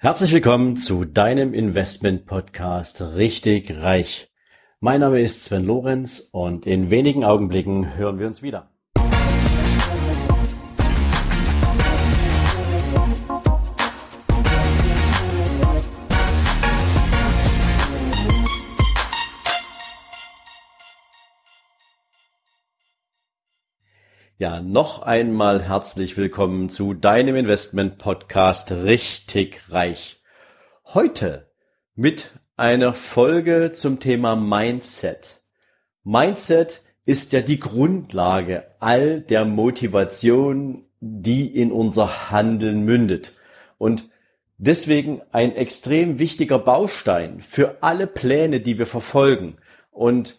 Herzlich willkommen zu deinem Investment Podcast Richtig Reich. Mein Name ist Sven Lorenz und in wenigen Augenblicken hören wir uns wieder. Ja, noch einmal herzlich willkommen zu deinem Investment Podcast Richtig Reich. Heute mit einer Folge zum Thema Mindset. Mindset ist ja die Grundlage all der Motivation, die in unser Handeln mündet. Und deswegen ein extrem wichtiger Baustein für alle Pläne, die wir verfolgen. Und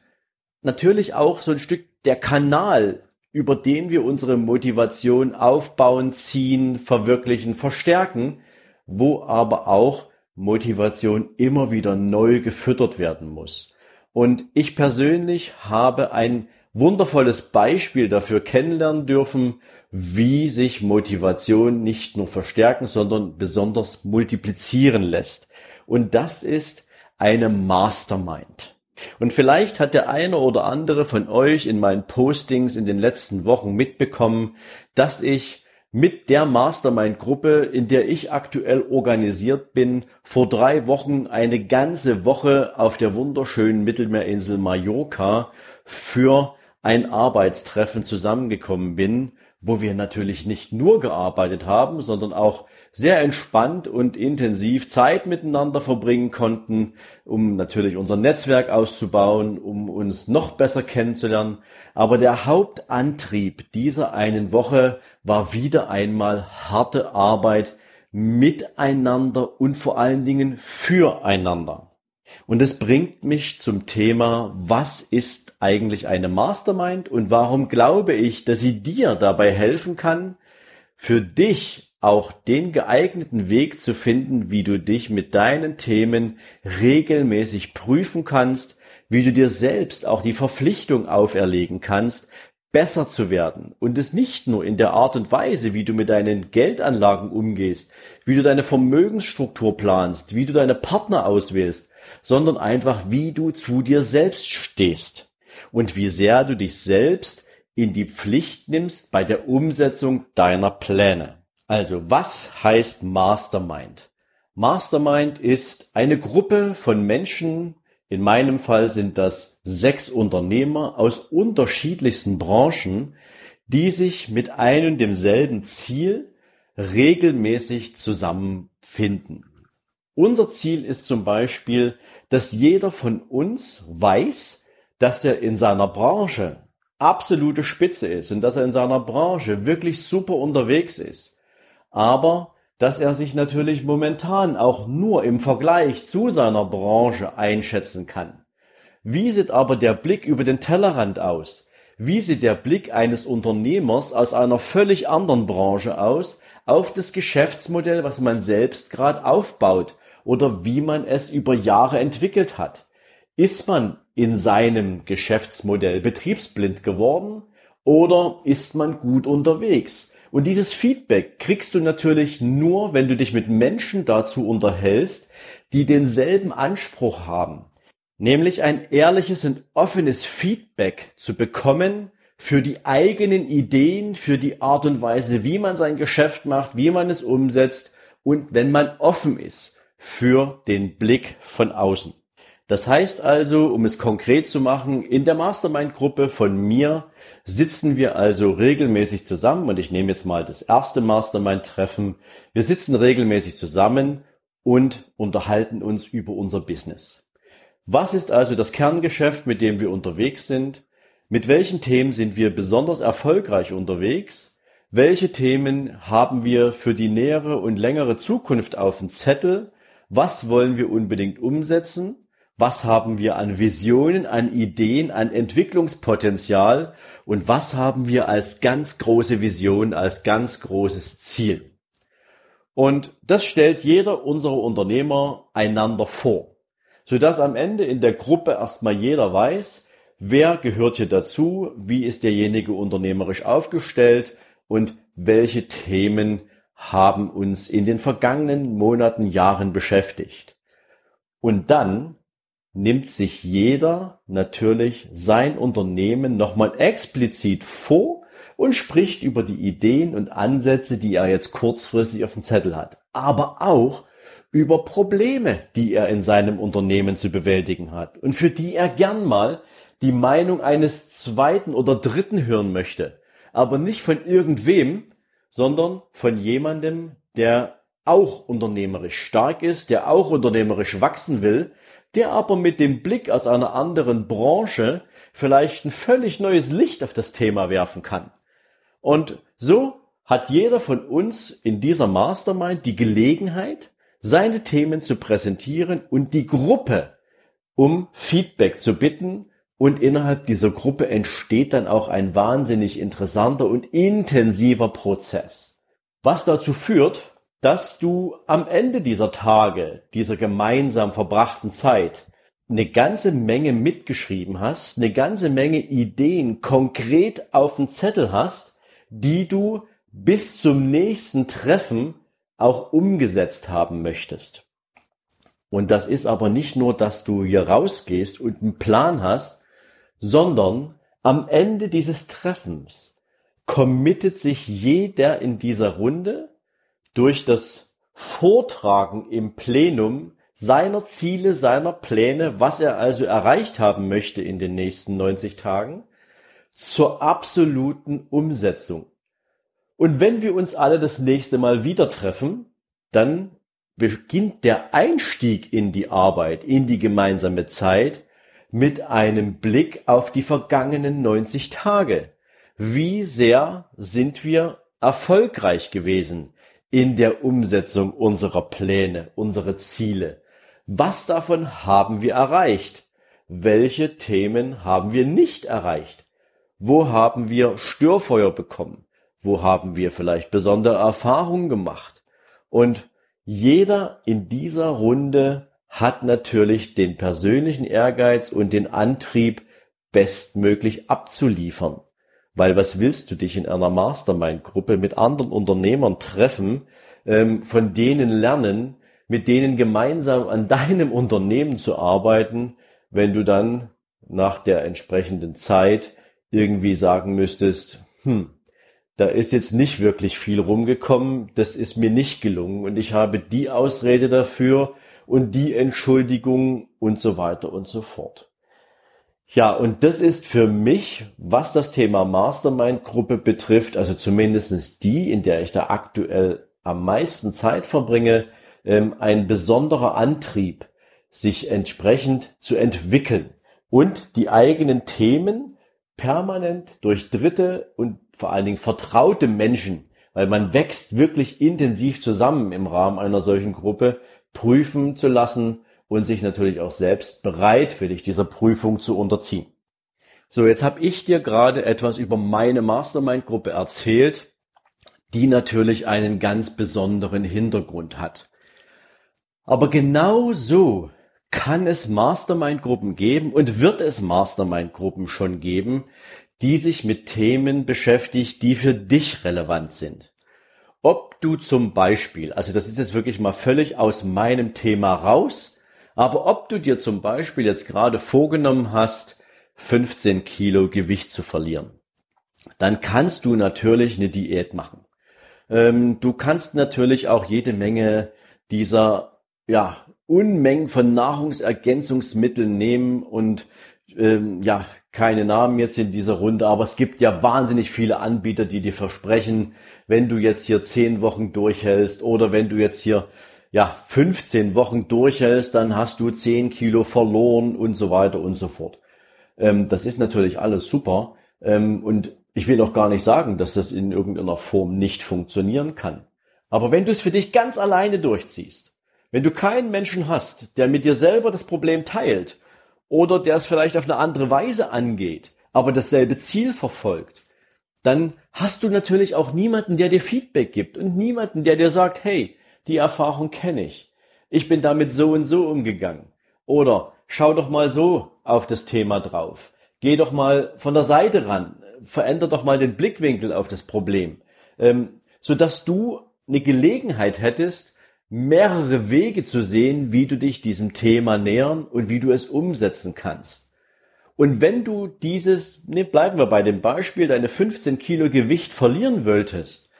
natürlich auch so ein Stück der Kanal, über den wir unsere Motivation aufbauen, ziehen, verwirklichen, verstärken, wo aber auch Motivation immer wieder neu gefüttert werden muss. Und ich persönlich habe ein wundervolles Beispiel dafür kennenlernen dürfen, wie sich Motivation nicht nur verstärken, sondern besonders multiplizieren lässt. Und das ist eine Mastermind. Und vielleicht hat der eine oder andere von euch in meinen Postings in den letzten Wochen mitbekommen, dass ich mit der Mastermind-Gruppe, in der ich aktuell organisiert bin, vor drei Wochen eine ganze Woche auf der wunderschönen Mittelmeerinsel Mallorca für ein Arbeitstreffen zusammengekommen bin, wo wir natürlich nicht nur gearbeitet haben, sondern auch sehr entspannt und intensiv Zeit miteinander verbringen konnten, um natürlich unser Netzwerk auszubauen, um uns noch besser kennenzulernen. Aber der Hauptantrieb dieser einen Woche war wieder einmal harte Arbeit miteinander und vor allen Dingen füreinander. Und es bringt mich zum Thema, was ist eigentlich eine Mastermind und warum glaube ich, dass sie dir dabei helfen kann, für dich auch den geeigneten Weg zu finden, wie du dich mit deinen Themen regelmäßig prüfen kannst, wie du dir selbst auch die Verpflichtung auferlegen kannst, besser zu werden. Und es nicht nur in der Art und Weise, wie du mit deinen Geldanlagen umgehst, wie du deine Vermögensstruktur planst, wie du deine Partner auswählst, sondern einfach, wie du zu dir selbst stehst und wie sehr du dich selbst in die Pflicht nimmst bei der Umsetzung deiner Pläne. Also, was heißt Mastermind? Mastermind ist eine Gruppe von Menschen, in meinem Fall sind das sechs Unternehmer aus unterschiedlichsten Branchen, die sich mit einem demselben Ziel regelmäßig zusammenfinden. Unser Ziel ist zum Beispiel, dass jeder von uns weiß, dass er in seiner Branche absolute Spitze ist und dass er in seiner Branche wirklich super unterwegs ist. Aber dass er sich natürlich momentan auch nur im Vergleich zu seiner Branche einschätzen kann. Wie sieht aber der Blick über den Tellerrand aus? Wie sieht der Blick eines Unternehmers aus einer völlig anderen Branche aus auf das Geschäftsmodell, was man selbst gerade aufbaut oder wie man es über Jahre entwickelt hat. Ist man in seinem Geschäftsmodell betriebsblind geworden oder ist man gut unterwegs? Und dieses Feedback kriegst du natürlich nur, wenn du dich mit Menschen dazu unterhältst, die denselben Anspruch haben, nämlich ein ehrliches und offenes Feedback zu bekommen für die eigenen Ideen, für die Art und Weise, wie man sein Geschäft macht, wie man es umsetzt und wenn man offen ist für den Blick von außen. Das heißt also, um es konkret zu machen, in der Mastermind-Gruppe von mir sitzen wir also regelmäßig zusammen und ich nehme jetzt mal das erste Mastermind-Treffen. Wir sitzen regelmäßig zusammen und unterhalten uns über unser Business. Was ist also das Kerngeschäft, mit dem wir unterwegs sind? Mit welchen Themen sind wir besonders erfolgreich unterwegs? Welche Themen haben wir für die nähere und längere Zukunft auf dem Zettel? Was wollen wir unbedingt umsetzen? Was haben wir an Visionen, an Ideen, an Entwicklungspotenzial? Und was haben wir als ganz große Vision, als ganz großes Ziel? Und das stellt jeder unserer Unternehmer einander vor, sodass am Ende in der Gruppe erstmal jeder weiß, wer gehört hier dazu, wie ist derjenige unternehmerisch aufgestellt und welche Themen haben uns in den vergangenen Monaten, Jahren beschäftigt. Und dann nimmt sich jeder natürlich sein Unternehmen nochmal explizit vor und spricht über die Ideen und Ansätze, die er jetzt kurzfristig auf dem Zettel hat. Aber auch über Probleme, die er in seinem Unternehmen zu bewältigen hat und für die er gern mal die Meinung eines zweiten oder dritten hören möchte. Aber nicht von irgendwem, sondern von jemandem, der auch unternehmerisch stark ist, der auch unternehmerisch wachsen will, der aber mit dem Blick aus einer anderen Branche vielleicht ein völlig neues Licht auf das Thema werfen kann. Und so hat jeder von uns in dieser Mastermind die Gelegenheit, seine Themen zu präsentieren und die Gruppe um Feedback zu bitten und innerhalb dieser Gruppe entsteht dann auch ein wahnsinnig interessanter und intensiver Prozess. Was dazu führt, dass du am Ende dieser Tage, dieser gemeinsam verbrachten Zeit, eine ganze Menge mitgeschrieben hast, eine ganze Menge Ideen konkret auf dem Zettel hast, die du bis zum nächsten Treffen auch umgesetzt haben möchtest. Und das ist aber nicht nur, dass du hier rausgehst und einen Plan hast, sondern am Ende dieses Treffens committet sich jeder in dieser Runde durch das Vortragen im Plenum seiner Ziele, seiner Pläne, was er also erreicht haben möchte in den nächsten 90 Tagen, zur absoluten Umsetzung. Und wenn wir uns alle das nächste Mal wieder treffen, dann beginnt der Einstieg in die Arbeit, in die gemeinsame Zeit mit einem Blick auf die vergangenen 90 Tage. Wie sehr sind wir erfolgreich gewesen in der Umsetzung unserer Pläne, unserer Ziele? Was davon haben wir erreicht? Welche Themen haben wir nicht erreicht? Wo haben wir Störfeuer bekommen? Wo haben wir vielleicht besondere Erfahrungen gemacht? Und jeder in dieser Runde hat natürlich den persönlichen Ehrgeiz und den Antrieb, bestmöglich abzuliefern. Weil was willst du dich in einer Mastermind-Gruppe mit anderen Unternehmern treffen, ähm, von denen lernen, mit denen gemeinsam an deinem Unternehmen zu arbeiten, wenn du dann nach der entsprechenden Zeit irgendwie sagen müsstest, hm, da ist jetzt nicht wirklich viel rumgekommen, das ist mir nicht gelungen und ich habe die Ausrede dafür, und die Entschuldigung und so weiter und so fort. Ja, und das ist für mich, was das Thema Mastermind-Gruppe betrifft, also zumindestens die, in der ich da aktuell am meisten Zeit verbringe, ähm, ein besonderer Antrieb, sich entsprechend zu entwickeln und die eigenen Themen permanent durch Dritte und vor allen Dingen vertraute Menschen, weil man wächst wirklich intensiv zusammen im Rahmen einer solchen Gruppe, prüfen zu lassen und sich natürlich auch selbst bereitwillig dieser Prüfung zu unterziehen. So, jetzt habe ich dir gerade etwas über meine Mastermind-Gruppe erzählt, die natürlich einen ganz besonderen Hintergrund hat. Aber genau so kann es Mastermind-Gruppen geben und wird es Mastermind-Gruppen schon geben, die sich mit Themen beschäftigt, die für dich relevant sind ob du zum Beispiel, also das ist jetzt wirklich mal völlig aus meinem Thema raus, aber ob du dir zum Beispiel jetzt gerade vorgenommen hast, 15 Kilo Gewicht zu verlieren, dann kannst du natürlich eine Diät machen. Ähm, du kannst natürlich auch jede Menge dieser, ja, Unmengen von Nahrungsergänzungsmitteln nehmen und ähm, ja, keine Namen jetzt in dieser Runde, aber es gibt ja wahnsinnig viele Anbieter, die dir versprechen, wenn du jetzt hier 10 Wochen durchhältst oder wenn du jetzt hier ja 15 Wochen durchhältst, dann hast du 10 Kilo verloren und so weiter und so fort. Ähm, das ist natürlich alles super ähm, und ich will auch gar nicht sagen, dass das in irgendeiner Form nicht funktionieren kann. Aber wenn du es für dich ganz alleine durchziehst, wenn du keinen Menschen hast, der mit dir selber das Problem teilt oder der es vielleicht auf eine andere Weise angeht, aber dasselbe Ziel verfolgt, dann hast du natürlich auch niemanden, der dir Feedback gibt und niemanden, der dir sagt, hey, die Erfahrung kenne ich. Ich bin damit so und so umgegangen. Oder schau doch mal so auf das Thema drauf. Geh doch mal von der Seite ran. Veränder doch mal den Blickwinkel auf das Problem. Ähm, sodass du eine Gelegenheit hättest, mehrere Wege zu sehen, wie du dich diesem Thema nähern und wie du es umsetzen kannst. Und wenn du dieses, ne, bleiben wir bei dem Beispiel, deine 15 Kilo Gewicht verlieren wolltest,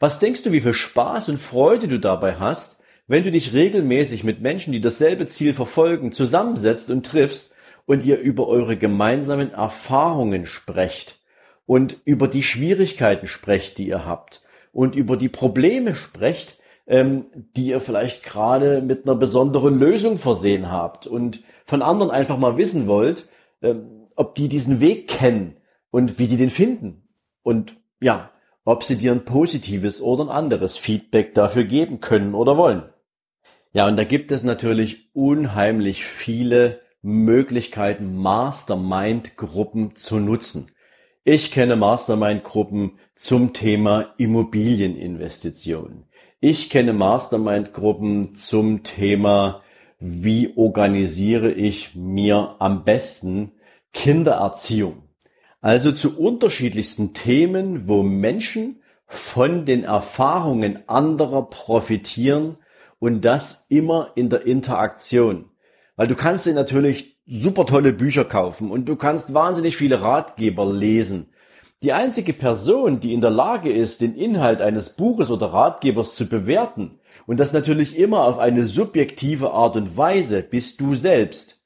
was denkst du, wie viel Spaß und Freude du dabei hast, wenn du dich regelmäßig mit Menschen, die dasselbe Ziel verfolgen, zusammensetzt und triffst und ihr über eure gemeinsamen Erfahrungen sprecht und über die Schwierigkeiten sprecht, die ihr habt und über die Probleme sprecht, ähm, die ihr vielleicht gerade mit einer besonderen Lösung versehen habt und von anderen einfach mal wissen wollt, ähm, ob die diesen Weg kennen und wie die den finden und ja, ob sie dir ein positives oder ein anderes Feedback dafür geben können oder wollen. Ja, und da gibt es natürlich unheimlich viele Möglichkeiten, Mastermind-Gruppen zu nutzen. Ich kenne Mastermind-Gruppen zum Thema Immobilieninvestitionen. Ich kenne Mastermind-Gruppen zum Thema wie organisiere ich mir am besten Kindererziehung. Also zu unterschiedlichsten Themen, wo Menschen von den Erfahrungen anderer profitieren und das immer in der Interaktion. Weil du kannst dir natürlich super tolle Bücher kaufen und du kannst wahnsinnig viele Ratgeber lesen. Die einzige Person, die in der Lage ist, den Inhalt eines Buches oder Ratgebers zu bewerten, und das natürlich immer auf eine subjektive Art und Weise, bist du selbst.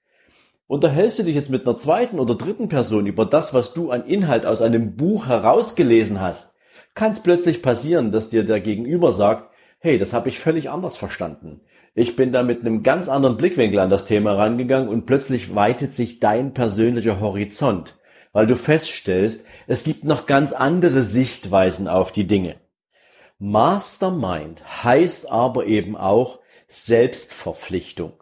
Unterhältst du dich jetzt mit einer zweiten oder dritten Person über das, was du an Inhalt aus einem Buch herausgelesen hast, kann es plötzlich passieren, dass dir der Gegenüber sagt, hey, das habe ich völlig anders verstanden. Ich bin da mit einem ganz anderen Blickwinkel an das Thema rangegangen und plötzlich weitet sich dein persönlicher Horizont, weil du feststellst, es gibt noch ganz andere Sichtweisen auf die Dinge. Mastermind heißt aber eben auch Selbstverpflichtung.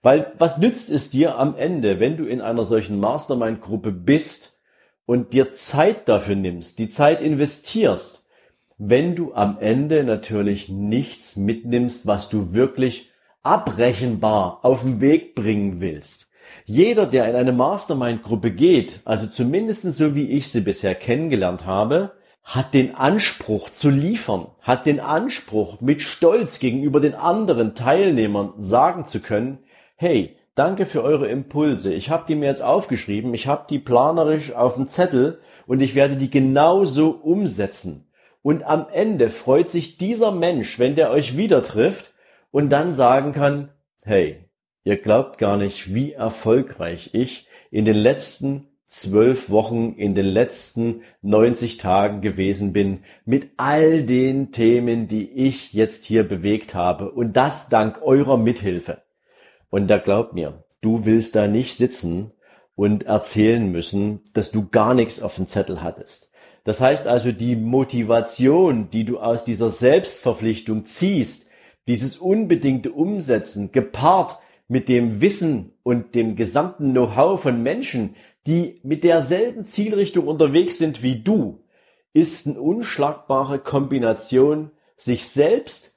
Weil was nützt es dir am Ende, wenn du in einer solchen Mastermind-Gruppe bist und dir Zeit dafür nimmst, die Zeit investierst, wenn du am Ende natürlich nichts mitnimmst, was du wirklich abrechenbar auf den Weg bringen willst. Jeder, der in eine Mastermind-Gruppe geht, also zumindest so wie ich sie bisher kennengelernt habe, hat den Anspruch zu liefern, hat den Anspruch mit Stolz gegenüber den anderen Teilnehmern sagen zu können, hey, danke für eure Impulse, ich habe die mir jetzt aufgeschrieben, ich habe die planerisch auf dem Zettel und ich werde die genauso umsetzen. Und am Ende freut sich dieser Mensch, wenn der euch wieder trifft und dann sagen kann, hey, ihr glaubt gar nicht, wie erfolgreich ich in den letzten zwölf Wochen in den letzten 90 Tagen gewesen bin mit all den Themen, die ich jetzt hier bewegt habe und das dank eurer Mithilfe. Und da glaubt mir, du willst da nicht sitzen und erzählen müssen, dass du gar nichts auf dem Zettel hattest. Das heißt also, die Motivation, die du aus dieser Selbstverpflichtung ziehst, dieses unbedingte Umsetzen, gepaart mit dem Wissen und dem gesamten Know-how von Menschen, die mit derselben Zielrichtung unterwegs sind wie du, ist eine unschlagbare Kombination, sich selbst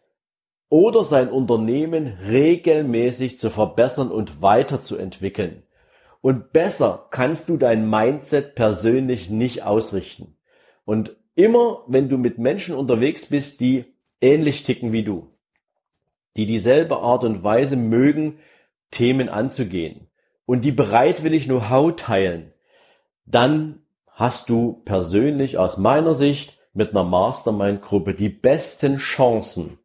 oder sein Unternehmen regelmäßig zu verbessern und weiterzuentwickeln. Und besser kannst du dein Mindset persönlich nicht ausrichten. Und immer, wenn du mit Menschen unterwegs bist, die ähnlich ticken wie du, die dieselbe Art und Weise mögen, Themen anzugehen, und die bereitwillig Know-how teilen, dann hast du persönlich aus meiner Sicht mit einer Mastermind-Gruppe die besten Chancen,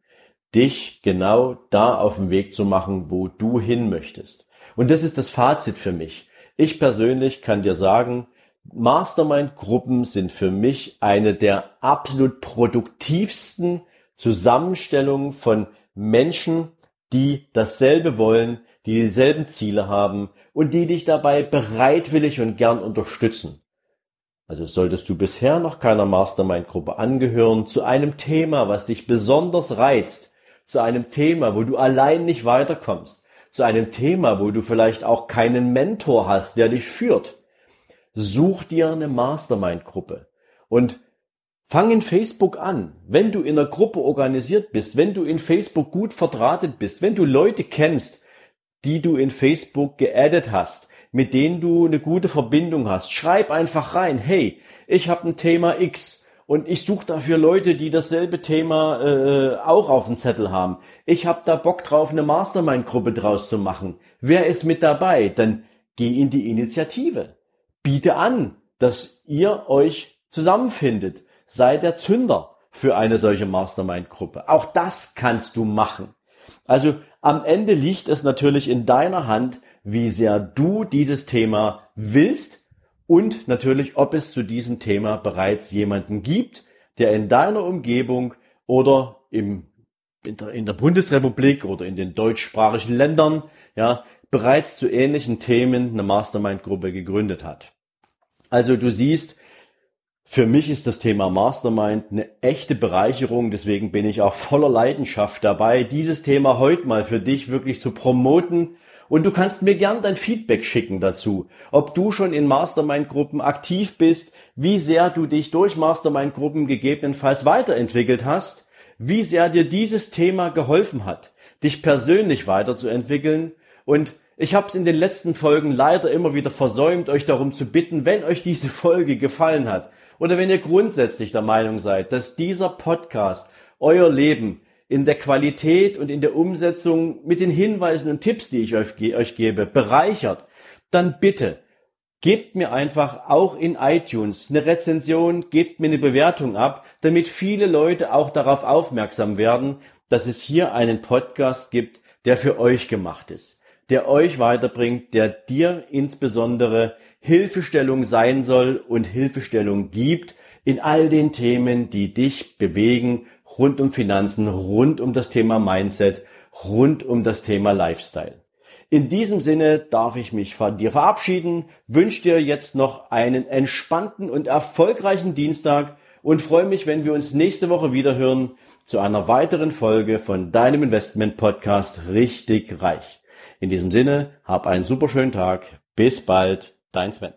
dich genau da auf den Weg zu machen, wo du hin möchtest. Und das ist das Fazit für mich. Ich persönlich kann dir sagen, Mastermind-Gruppen sind für mich eine der absolut produktivsten Zusammenstellungen von Menschen, die dasselbe wollen, die dieselben Ziele haben und die dich dabei bereitwillig und gern unterstützen. Also solltest du bisher noch keiner Mastermind-Gruppe angehören, zu einem Thema, was dich besonders reizt, zu einem Thema, wo du allein nicht weiterkommst, zu einem Thema, wo du vielleicht auch keinen Mentor hast, der dich führt, such dir eine Mastermind-Gruppe und fang in Facebook an. Wenn du in einer Gruppe organisiert bist, wenn du in Facebook gut verdrahtet bist, wenn du Leute kennst, die du in Facebook geaddet hast, mit denen du eine gute Verbindung hast. Schreib einfach rein, hey, ich habe ein Thema X und ich suche dafür Leute, die dasselbe Thema äh, auch auf dem Zettel haben. Ich habe da Bock drauf, eine Mastermind-Gruppe draus zu machen. Wer ist mit dabei? Dann geh in die Initiative. Biete an, dass ihr euch zusammenfindet. Sei der Zünder für eine solche Mastermind-Gruppe. Auch das kannst du machen. Also am Ende liegt es natürlich in deiner Hand, wie sehr du dieses Thema willst und natürlich, ob es zu diesem Thema bereits jemanden gibt, der in deiner Umgebung oder im, in, der, in der Bundesrepublik oder in den deutschsprachigen Ländern ja, bereits zu ähnlichen Themen eine Mastermind-Gruppe gegründet hat. Also du siehst, für mich ist das Thema Mastermind eine echte Bereicherung, deswegen bin ich auch voller Leidenschaft dabei, dieses Thema heute mal für dich wirklich zu promoten. Und du kannst mir gern dein Feedback schicken dazu, ob du schon in Mastermind-Gruppen aktiv bist, wie sehr du dich durch Mastermind-Gruppen gegebenenfalls weiterentwickelt hast, wie sehr dir dieses Thema geholfen hat, dich persönlich weiterzuentwickeln und ich habe es in den letzten Folgen leider immer wieder versäumt, euch darum zu bitten, wenn euch diese Folge gefallen hat oder wenn ihr grundsätzlich der Meinung seid, dass dieser Podcast euer Leben in der Qualität und in der Umsetzung mit den Hinweisen und Tipps, die ich euch, euch gebe, bereichert, dann bitte gebt mir einfach auch in iTunes eine Rezension, gebt mir eine Bewertung ab, damit viele Leute auch darauf aufmerksam werden, dass es hier einen Podcast gibt, der für euch gemacht ist der euch weiterbringt, der dir insbesondere Hilfestellung sein soll und Hilfestellung gibt in all den Themen, die dich bewegen, rund um Finanzen, rund um das Thema Mindset, rund um das Thema Lifestyle. In diesem Sinne darf ich mich von dir verabschieden, wünsche dir jetzt noch einen entspannten und erfolgreichen Dienstag und freue mich, wenn wir uns nächste Woche wieder hören zu einer weiteren Folge von deinem Investment Podcast Richtig Reich. In diesem Sinne, hab einen super schönen Tag. Bis bald, dein Sven.